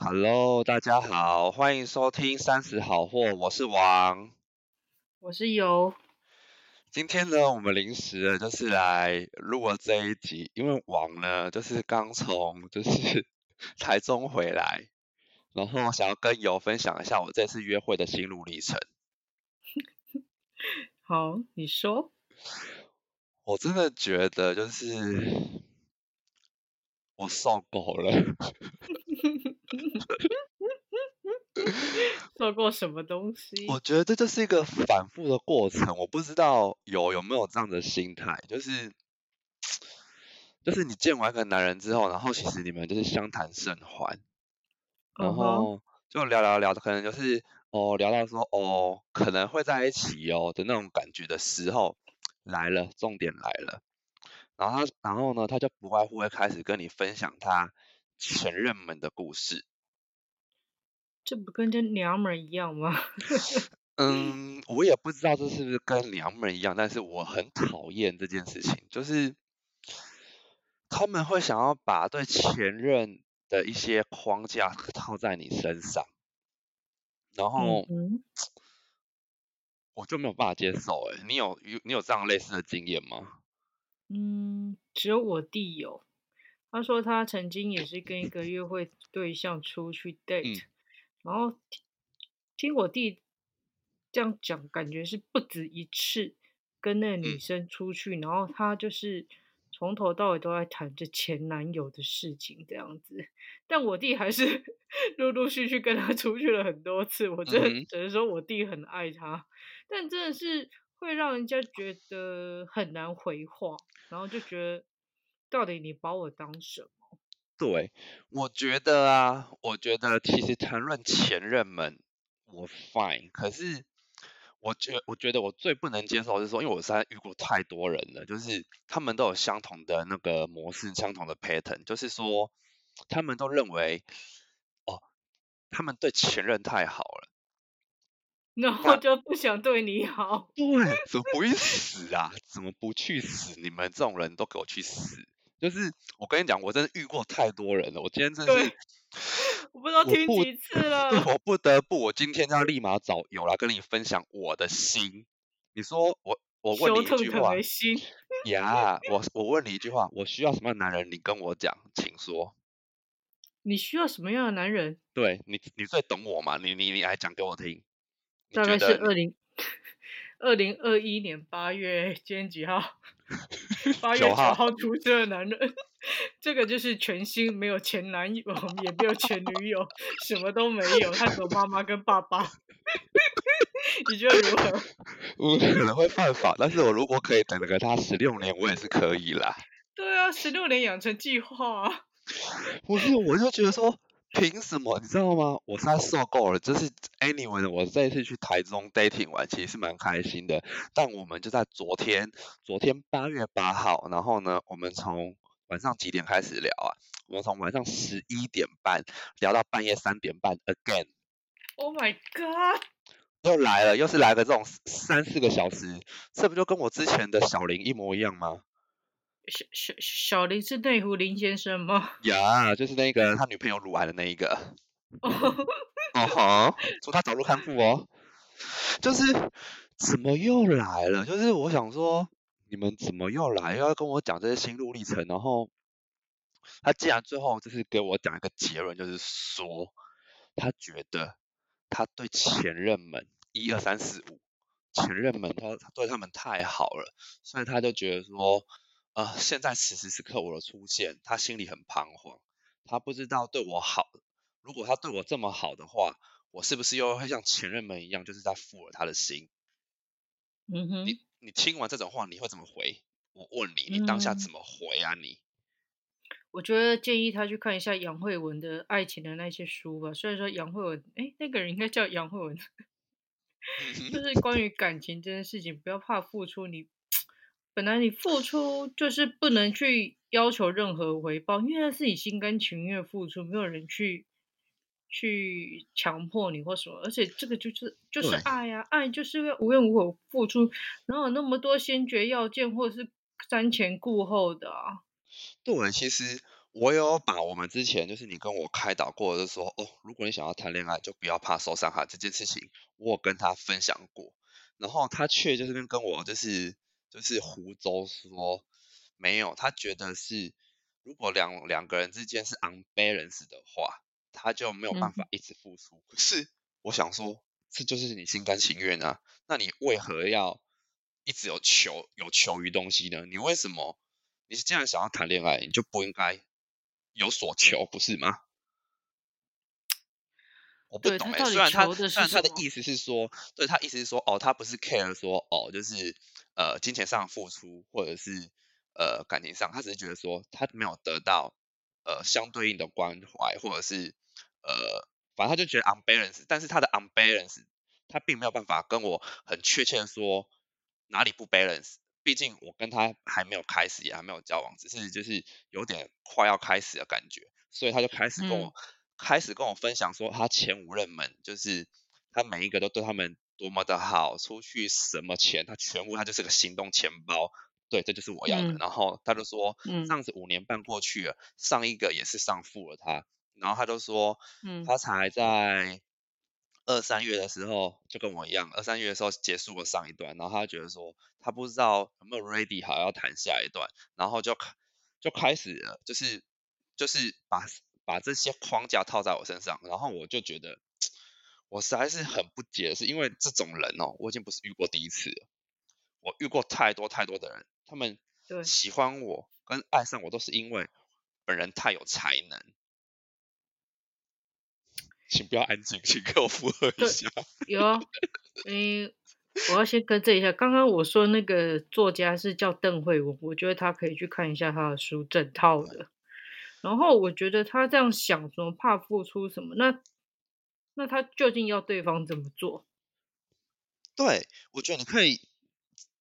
Hello，大家好，欢迎收听三十好货，我是王。我是游，今天呢，我们临时的就是来录了这一集，因为王呢就是刚从就是 台中回来，然后想要跟游分享一下我这次约会的心路历程。好，你说。我真的觉得就是 我受够了。受过什么东西？我觉得这就是一个反复的过程，我不知道有有没有这样的心态，就是就是你见完一个男人之后，然后其实你们就是相谈甚欢，然后就聊聊聊，可能就是哦聊到说哦可能会在一起哦的那种感觉的时候来了，重点来了，然后他然后呢他就不外乎会开始跟你分享他前任们的故事。这不跟这娘们一样吗？嗯，我也不知道这是不是跟娘们一样，但是我很讨厌这件事情，就是他们会想要把对前任的一些框架套在你身上，然后 我就没有办法接受。哎，你有有你有这样类似的经验吗？嗯，只有我弟有，他说他曾经也是跟一个约会对象出去 date。然后听听我弟这样讲，感觉是不止一次跟那个女生出去，然后他就是从头到尾都在谈着前男友的事情这样子。但我弟还是 陆陆续续跟他出去了很多次，我真的只能说我弟很爱他，但真的是会让人家觉得很难回话，然后就觉得到底你把我当什么？对，我觉得啊，我觉得其实谈论前任们，我 fine。可是，我觉我觉得我最不能接受的是说，因为我现在遇过太多人了，就是他们都有相同的那个模式，相同的 pattern，就是说，他们都认为，哦，他们对前任太好了，然后就不想对你好。对，怎么不去死啊？怎么不去死？你们这种人都给我去死！就是我跟你讲，我真的遇过太多人了。我今天真是，我不知道听几次了。我不得不，我今天要立马找有来跟你分享我的心。你说我，我问你一句话，呀，我我问你一句话，我需要什么样的男人？你跟我讲，请说。你需要什么样的男人？对你，你最懂我嘛？你你你来讲给我听。大概是二零 二零二一年八月，今天几号？八月九号出生的男人，这个就是全新，没有前男友，也没有前女友，什么都没有，他只有妈妈跟爸爸。你觉得如何？我可能会犯法，但是我如果可以等个他十六年，我也是可以啦。对啊，十六年养成计划。不是，我就觉得说。凭什么？你知道吗？我实在受够了。就是 anyway，我这一次去台中 dating 玩，其实是蛮开心的。但我们就在昨天，昨天八月八号，然后呢，我们从晚上几点开始聊啊？我们从晚上十一点半聊到半夜三点半，again。Oh my god！又来了，又是来个这种三四个小时，这不就跟我之前的小林一模一样吗？小小小林是内湖林先生吗？呀，就是那个他女朋友乳癌的那一个。哦哈，说他找路看护哦。就是怎么又来了？就是我想说，你们怎么又来？又要跟我讲这些心路历程？然后他既然最后就是给我讲一个结论，就是说他觉得他对前任们一二三四五前任们他对他们太好了，所以他就觉得说。呃，现在此时此刻我的出现，他心里很彷徨，他不知道对我好。如果他对我这么好的话，我是不是又会像前任们一样，就是在负了他的心？嗯哼。你你听完这种话，你会怎么回？我问你，你当下怎么回啊？你？我觉得建议他去看一下杨慧文的爱情的那些书吧。虽然说杨慧文，哎，那个人应该叫杨慧文，就是关于感情这件事情，不要怕付出，你。本来你付出就是不能去要求任何回报，因为那是你心甘情愿付出，没有人去去强迫你或什么。而且这个就是就是爱呀，爱就是要无怨无悔付出，哪有那么多先决要件或者是瞻前顾后的啊？对，其实我有把我们之前就是你跟我开导过，就是说哦，如果你想要谈恋爱，就不要怕受伤害这件事情，我有跟他分享过，然后他却就是跟跟我就是就是胡诌说没有，他觉得是如果两两个人之间是 unbalance 的话，他就没有办法一直付出。可是我想说，这就是你心甘情愿啊，那你为何要一直有求有求于东西呢？你为什么？你是既然想要谈恋爱，你就不应该有所求，不是吗？我不懂哎，虽然他虽然他的意思是说，对他意思是说，哦，他不是 care 说，哦，就是呃金钱上付出，或者是呃感情上，他只是觉得说他没有得到呃相对应的关怀，或者是呃反正他就觉得 unbalance，但是他的 unbalance 他并没有办法跟我很确切的说哪里不 balance。毕竟我跟他还没有开始，也还没有交往，只是就是有点快要开始的感觉，所以他就开始跟我开始跟我分享说，他前五任们就是他每一个都对他们多么的好，出去什么钱他全部他就是个行动钱包，对，这就是我要的。然后他就说，这样子五年半过去了，上一个也是上付了他，然后他就说，嗯。他才在。二三月的时候就跟我一样，二三月的时候结束了上一段，然后他觉得说他不知道有没有 ready 好要谈下一段，然后就开就开始了，就是就是把把这些框架套在我身上，然后我就觉得我实在是很不解，是因为这种人哦，我已经不是遇过第一次了，我遇过太多太多的人，他们喜欢我跟爱上我都是因为本人太有才能。请不要安静，请给我附和一下。有，嗯，我要先更正一下，刚刚我说那个作家是叫邓慧文，我觉得他可以去看一下他的书，整套的。然后我觉得他这样想，什么怕付出什么，那那他究竟要对方怎么做？对，我觉得你可以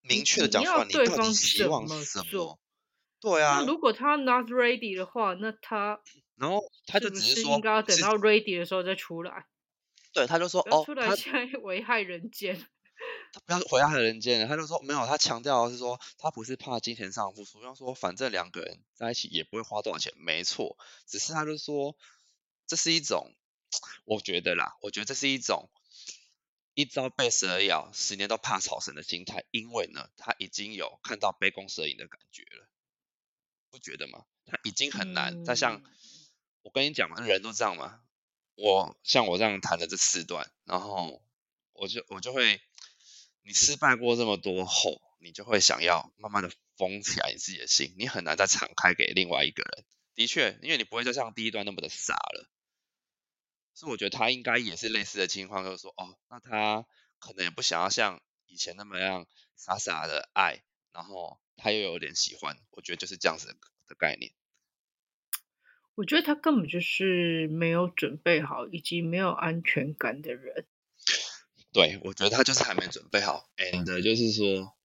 明确的讲出来，你到底希望什么？对啊。那如果他 not ready 的话，那他。然后他就只是说，应该要等到 ready 的时候再出来。对，他就说哦，出来现在 危害人间。他不要危害人间，他就说没有，他强调是说他不是怕金钱上付出，要说反正两个人在一起也不会花多少钱，没错。只是他就说这是一种，我觉得啦，我觉得这是一种一朝被蛇咬，十年都怕草绳的心态，因为呢，他已经有看到杯弓蛇影的感觉了，不觉得吗？他已经很难再像。我跟你讲嘛，人都这样嘛。我像我这样谈的这四段，然后我就我就会，你失败过这么多后，你就会想要慢慢的封起来你自己的心，你很难再敞开给另外一个人。的确，因为你不会再像第一段那么的傻了。所以我觉得他应该也是类似的情况，就是说，哦，那他可能也不想要像以前那么样傻傻的爱，然后他又有点喜欢，我觉得就是这样子的概念。我觉得他根本就是没有准备好，以及没有安全感的人。对，我觉得他就是还没准备好。And 就是说，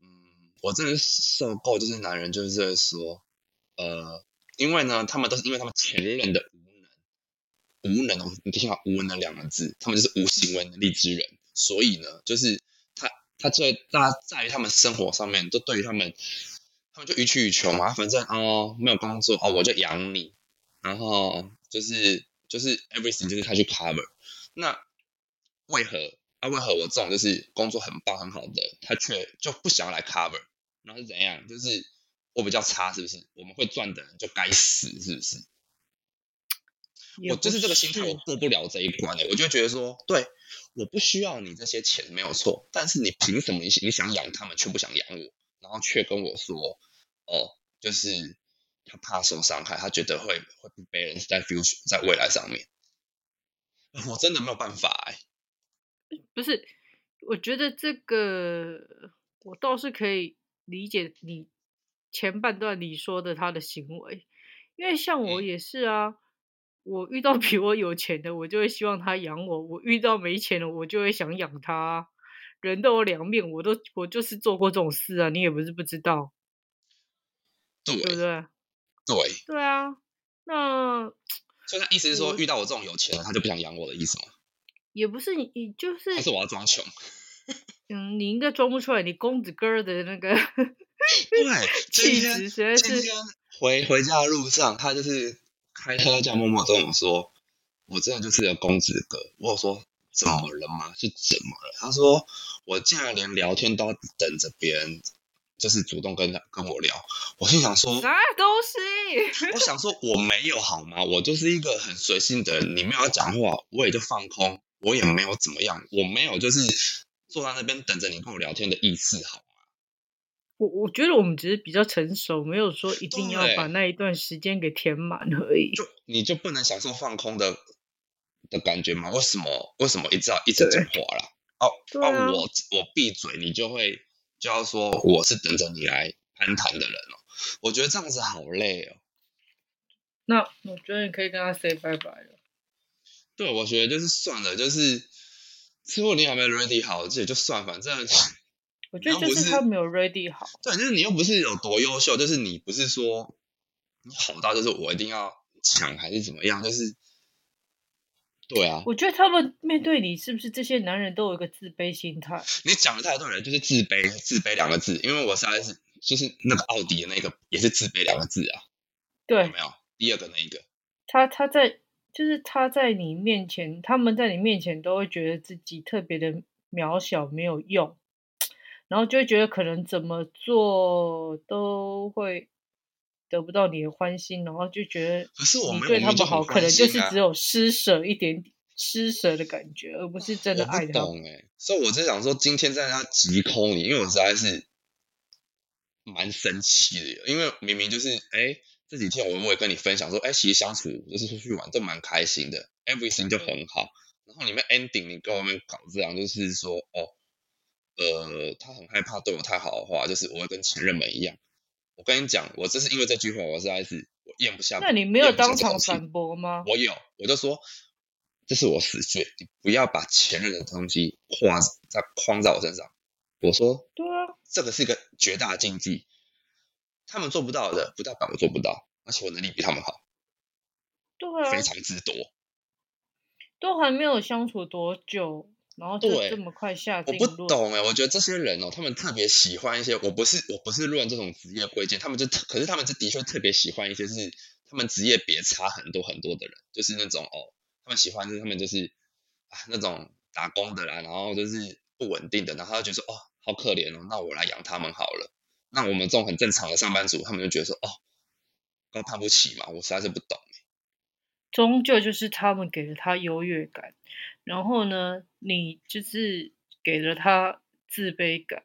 嗯，我真的受够，就是男人就是在说，呃，因为呢，他们都是因为他们前任的无能，你听好，无能两个字，他们就是无行为能力之人，所以呢，就是他他最大在于他们生活上面，都对于他们。他们就予取予求嘛，反正哦没有工作哦我就养你，然后就是就是 everything 就是他去 cover，那为何啊为何我这种就是工作很棒很好的，他却就不想要来 cover，然后是怎样？就是我比较差是不是？我们会赚的人就该死是不是？我就是这个心态，我过不了这一关的，我就觉得说，对，我不需要你这些钱没有错，但是你凭什么你你想养他们却不想养我，然后却跟我说？哦，就是他怕受伤害，他觉得会会不 balance 在 future 在未来上面，我真的没有办法哎。不是，我觉得这个我倒是可以理解你前半段你说的他的行为，因为像我也是啊，我遇到比我有钱的，我就会希望他养我；我遇到没钱的，我就会想养他。人都有两面，我都我就是做过这种事啊，你也不是不知道。对不对？对对啊，那所以他意思是说，遇到我这种有钱的，他就不想养我的意思吗？也不是，你你就是，还是我要装穷？嗯，你应该装不出来，你公子哥的那个对 气质实在是回回家的路上，他就是开车这样默默跟我说：“我真的就是个公子哥。”我说：“怎么了吗？是怎么了？”他说：“我竟然连聊天都要等着别人，就是主动跟他跟我聊。”我心想说：“啥东西？” 我想说我没有好吗？我就是一个很随性的人，你没有讲话，我也就放空，我也没有怎么样，我没有就是坐在那边等着你跟我聊天的意思，好。我我觉得我们只是比较成熟，没有说一定要把那一段时间给填满而已。就你就不能享受放空的的感觉吗？为什么为什么一直要一直讲话啦？哦哦，我我闭嘴，你就会就要说我是等着你来攀谈的人哦。我觉得这样子好累哦。那我觉得你可以跟他 say 拜拜了。对，我觉得就是算了，就是如果你还没 ready 好，这也就算，反正。我觉得就是他没有 ready 好，对，就是你又不是有多优秀，就是你不是说你好到就是我一定要抢还是怎么样，就是对啊。我觉得他们面对你，是不是这些男人都有一个自卑心态？你讲的太对了，就是自卑，自卑两个字。因为我实在是就是那个奥迪的那个也是自卑两个字啊。对，有没有第二个那一个？他他在就是他在你面前，他们在你面前都会觉得自己特别的渺小，没有用。然后就会觉得可能怎么做都会得不到你的欢心，然后就觉得可是我们对他们好，可能就是只有施舍一点施舍的感觉，而不是真的爱他。懂哎，所以我在想说，今天在他急空你，因为我实在是蛮生气的，因为明明就是哎这几天我我也跟你分享说，哎其实相处就是出去玩都蛮开心的，everything 就很好，然后你们 ending 你跟我们搞这样，就是说哦。呃，他很害怕对我太好的话，就是我会跟前任们一样。我跟你讲，我这是因为这句话，我实在是我咽不下。那你没有当场反驳吗？我有，我就说这是我死穴，你不要把前任的东西画在框在我身上。我说，对啊，这个是一个绝大禁忌，他们做不到的，不代表我做不到，而且我能力比他们好，对啊，非常之多，都还没有相处多久。然后就这么快下定论？我不懂哎，我觉得这些人哦，他们特别喜欢一些，我不是我不是论这种职业贵贱，他们就特，可是他们是的确特别喜欢一些是他们职业别差很多很多的人，就是那种哦，他们喜欢就是他们就是啊那种打工的啦，然后就是不稳定的，然后他就觉得哦好可怜哦，那我来养他们好了。那我们这种很正常的上班族，他们就觉得说哦高攀不起嘛，我实在是不懂。终究就是他们给了他优越感。然后呢，你就是给了他自卑感，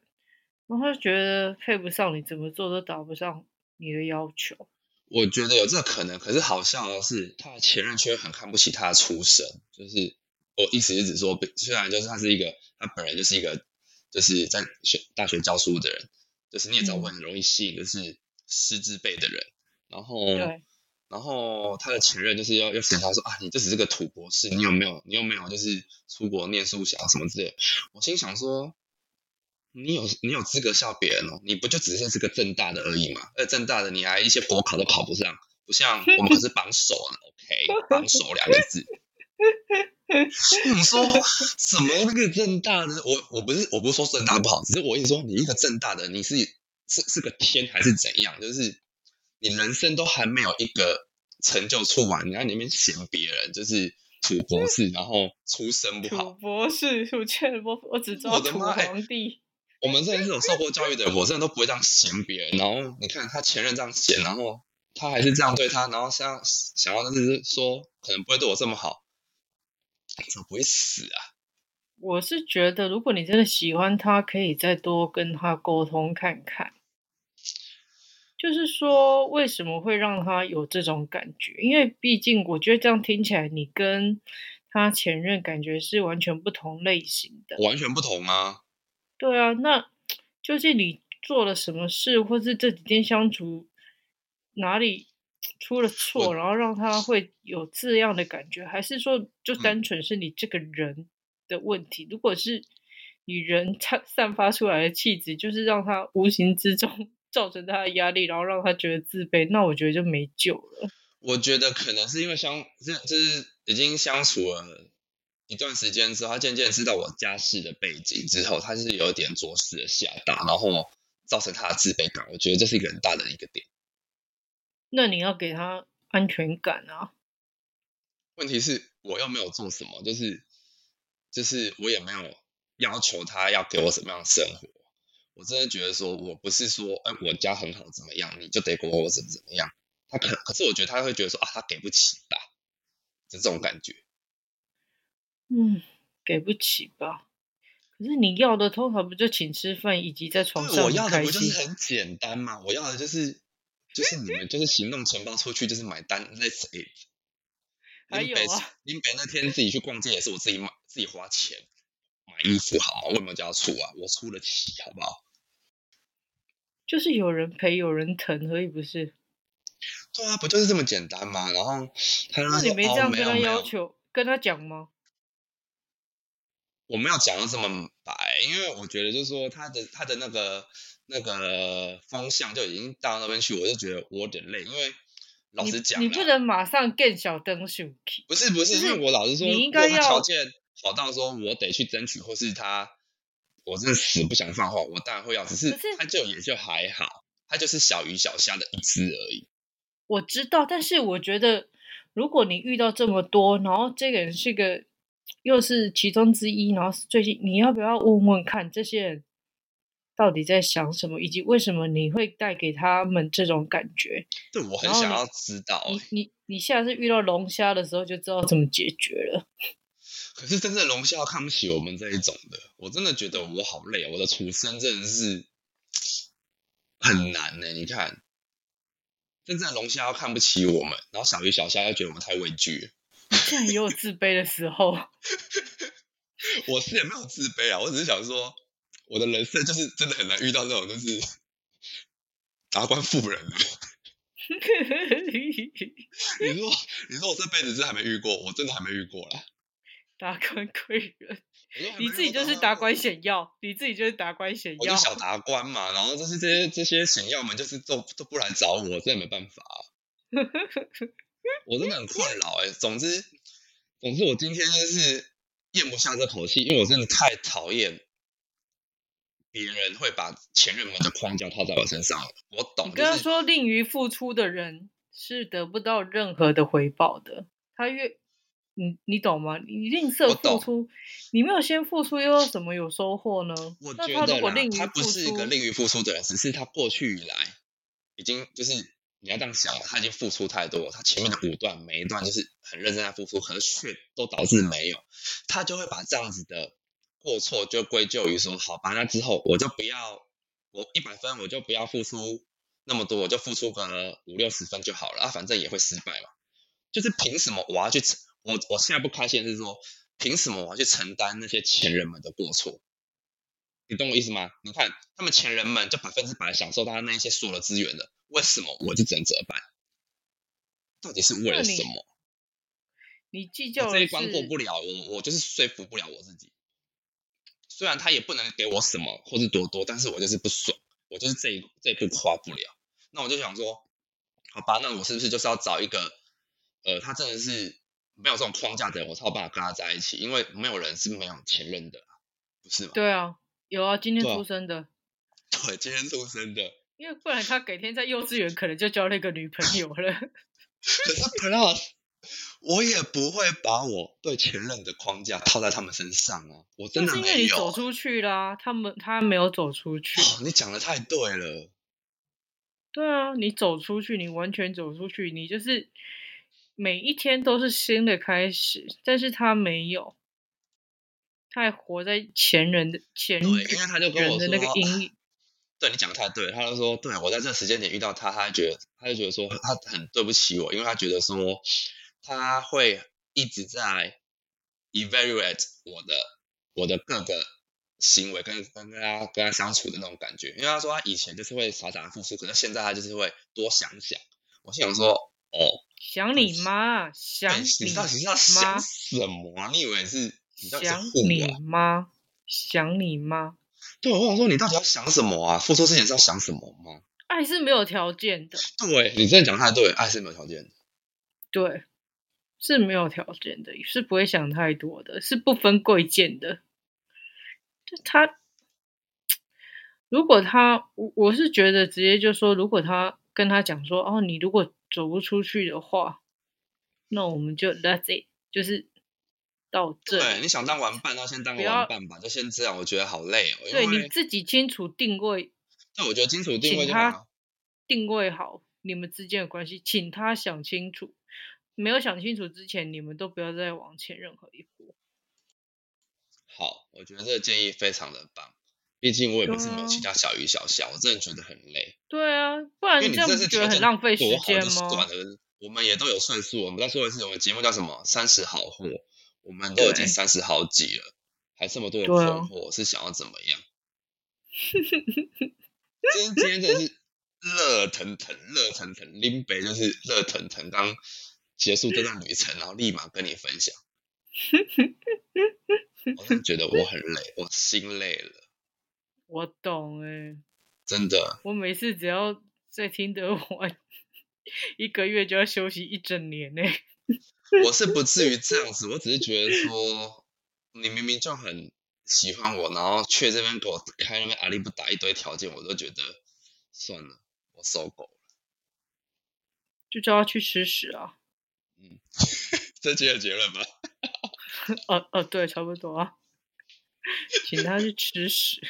然后他觉得配不上你，怎么做都达不上你的要求。我觉得有这个可能，可是好笑的是，他的前任却很看不起他的出身。就是我意思是指说，虽然就是他是一个，他本人就是一个，就是在学大学教书的人，就是你也知道我很容易吸引就是师资辈的人，然后。然后他的前任就是要要嫌他说啊，你这只是个土博士，你有没有你有没有就是出国念书想什么之类？我心想说，你有你有资格笑别人哦，你不就只是是个正大的而已嘛？而正大的你还一些国考都考不上，不像我们可是榜首啊，OK，榜首两个字。你说什么那个正大的？我我不是我不是说正大不好，只是我意思说你一个正大的你是是是个天还是怎样？就是。你人生都还没有一个成就出完，你在里面嫌别人就是土博士，然后出身不好。土博士，我劝我我只知道土皇帝。我们这是有受过教育的人，我真的都不会这样嫌别人。然后你看他前任这样嫌，然后他还是这样对他，然后想想要就是说可能不会对我这么好，怎么不会死啊？我是觉得，如果你真的喜欢他，可以再多跟他沟通看看。就是说，为什么会让他有这种感觉？因为毕竟，我觉得这样听起来，你跟他前任感觉是完全不同类型的。完全不同啊！对啊，那究竟你做了什么事，或是这几天相处哪里出了错，然后让他会有这样的感觉？还是说，就单纯是你这个人的问题？如果是你人 散散发出来的气质，就是让他无形之中。造成他的压力，然后让他觉得自卑，那我觉得就没救了。我觉得可能是因为相这就是已经相处了一段时间之后，他渐渐知道我家世的背景之后，他是有点着实的吓大，然后造成他的自卑感。我觉得这是一个很大的一个点。那你要给他安全感啊。问题是我又没有做什么，就是就是我也没有要求他要给我什么样的生活。我真的觉得说，我不是说，哎，我家很好怎么样，你就得给我怎么怎么样。他可可是我觉得他会觉得说，啊，他给不起吧，就这种感觉。嗯，给不起吧？可是你要的通常不就请吃饭以及在床上我要的不就是很简单嘛？我要的就是就是你们就是行动承包出去就是买单，Let's eat。还有啊，林北那天自己去逛街也是我自己买自己花钱买衣服，好吗？为什么叫出啊？我出得起，好不好？就是有人陪，有人疼，而已，不是？对啊，不就是这么简单吗？然后他那你没这样跟他要求，跟他讲吗？我没有讲的这么白，因为我觉得就是说他的他的那个那个方向就已经到那边去，我就觉得我有点累，因为老实讲，你不能马上更小灯手不是不是，因为我老实说，你应该要条件好到说我得去争取，或是他我真的死不想放话，我当然会要，只是他就也就还好，他就是小鱼小虾的一只而已。我知道，但是我觉得如果你遇到这么多，然后这个人是个。又是其中之一，然后最近你要不要问问看这些人到底在想什么，以及为什么你会带给他们这种感觉？对我很想要知道。你你你下次遇到龙虾的时候就知道怎么解决了。可是真正龙虾看不起我们这一种的，我真的觉得我好累，我的出身真的是很难呢。你看，真正龙虾要看不起我们，然后小鱼小虾又觉得我们太畏惧。竟然也有自卑的时候，我是也没有自卑啊，我只是想说，我的人生就是真的很难遇到那种就是 达官富人。你说，你说我这辈子是还没遇过，我真的还没遇过啦。达官贵人，你自己就是达官显要，你自己就是达官显要，小达官嘛。然后就是这些这些显要们，就是都都不来找我，真的没办法。我真的很困扰哎，总之，总之我今天就是咽不下这口气，因为我真的太讨厌别人会把前任们的框架套在我身上了。我懂，你跟他说，吝于付出的人是得不到任何的回报的。他越，你你懂吗？你吝啬付出，你没有先付出，又有什么有收获呢？我觉得他不是一个吝于付出的人，只是他过去以来已经就是。你要这样想，他已经付出太多，他前面的五段每一段就是很认真在付出，可是却都导致没有，他就会把这样子的过错就归咎于说，好吧，那之后我就不要，我一百分我就不要付出那么多，我就付出个五六十分就好了啊，反正也会失败嘛。就是凭什么我要去承我我现在不开心是说，凭什么我要去承担那些前人们的过错？你懂我意思吗？你看他们前人们就百分之百享受到那一些所有的资源的。为什么我就只能折半？到底是为了什么？你计较这一关过不了，我我就是说服不了我自己。虽然他也不能给我什么或是多多，但是我就是不爽，我就是这一这一步跨不了。那我就想说，好吧，那我是不是就是要找一个，呃，他真的是没有这种框架的人，我才有办法跟他在一起？因为没有人是没有前任的，不是吗？对啊，有啊，今天出生的。对，今天出生的。因为不然他改天在幼稚园可能就交了一个女朋友了。可是 Plus，我也不会把我对前任的框架套在他们身上啊！我真的没有。是因为你走出去啦，他们他没有走出去。你讲的太对了。对啊，你走出去，你完全走出去，你就是每一天都是新的开始。但是他没有，他还活在前人的前人的那个阴影。对你讲的太对，他就说，对我在这时间点遇到他，他觉得他就觉得说他很对不起我，因为他觉得说他会一直在 evaluate 我的我的各个行为跟跟跟他跟他相处的那种感觉，因为他说他以前就是会傻傻的付出，可是现在他就是会多想想。我心想说，哦，想你妈，想你到底要想什么啊？你以为是想你妈，想你妈。对，我想说，你到底要想什么啊？付出之前是要想什么吗？爱是没有条件的。对你真的讲太对，爱是没有条件的。对，是没有条件的，是不会想太多的，是不分贵贱的。就他，如果他，我我是觉得直接就说，如果他跟他讲说，哦，你如果走不出去的话，那我们就 That's it，就是到这。对，你想当玩伴，那先当个玩伴吧，就先这样。我觉得好累哦。对，你自己清楚定位。那我觉得清楚定位就好。定位好你们之间的关系，请他想清楚。没有想清楚之前，你们都不要再往前任何一步。好，我觉得这个建议非常的棒。毕竟我也不是没有其他小鱼小虾，我真的觉得很累。对啊，不然你这样觉得很浪费时间吗？我们也都有算数，我们再说一次，我们节目叫什么？三十好货，我们都已经三十好几了，还这么多人困惑，是想要怎么样？今天真的是热腾腾，热腾腾，林北就是热腾腾，刚结束这段旅程，然后立马跟你分享。我是觉得我很累，我心累了。我懂哎，真的。我每次只要在听得完，一个月就要休息一整年呢。我是不至于这样子，我只是觉得说，你明明就很喜欢我，然后却这边给我开那边阿力不打一堆条件，我都觉得算了，我受够了。就叫他去吃屎啊！嗯，这就有结论吧？哦哦，对，差不多啊。请他去吃屎。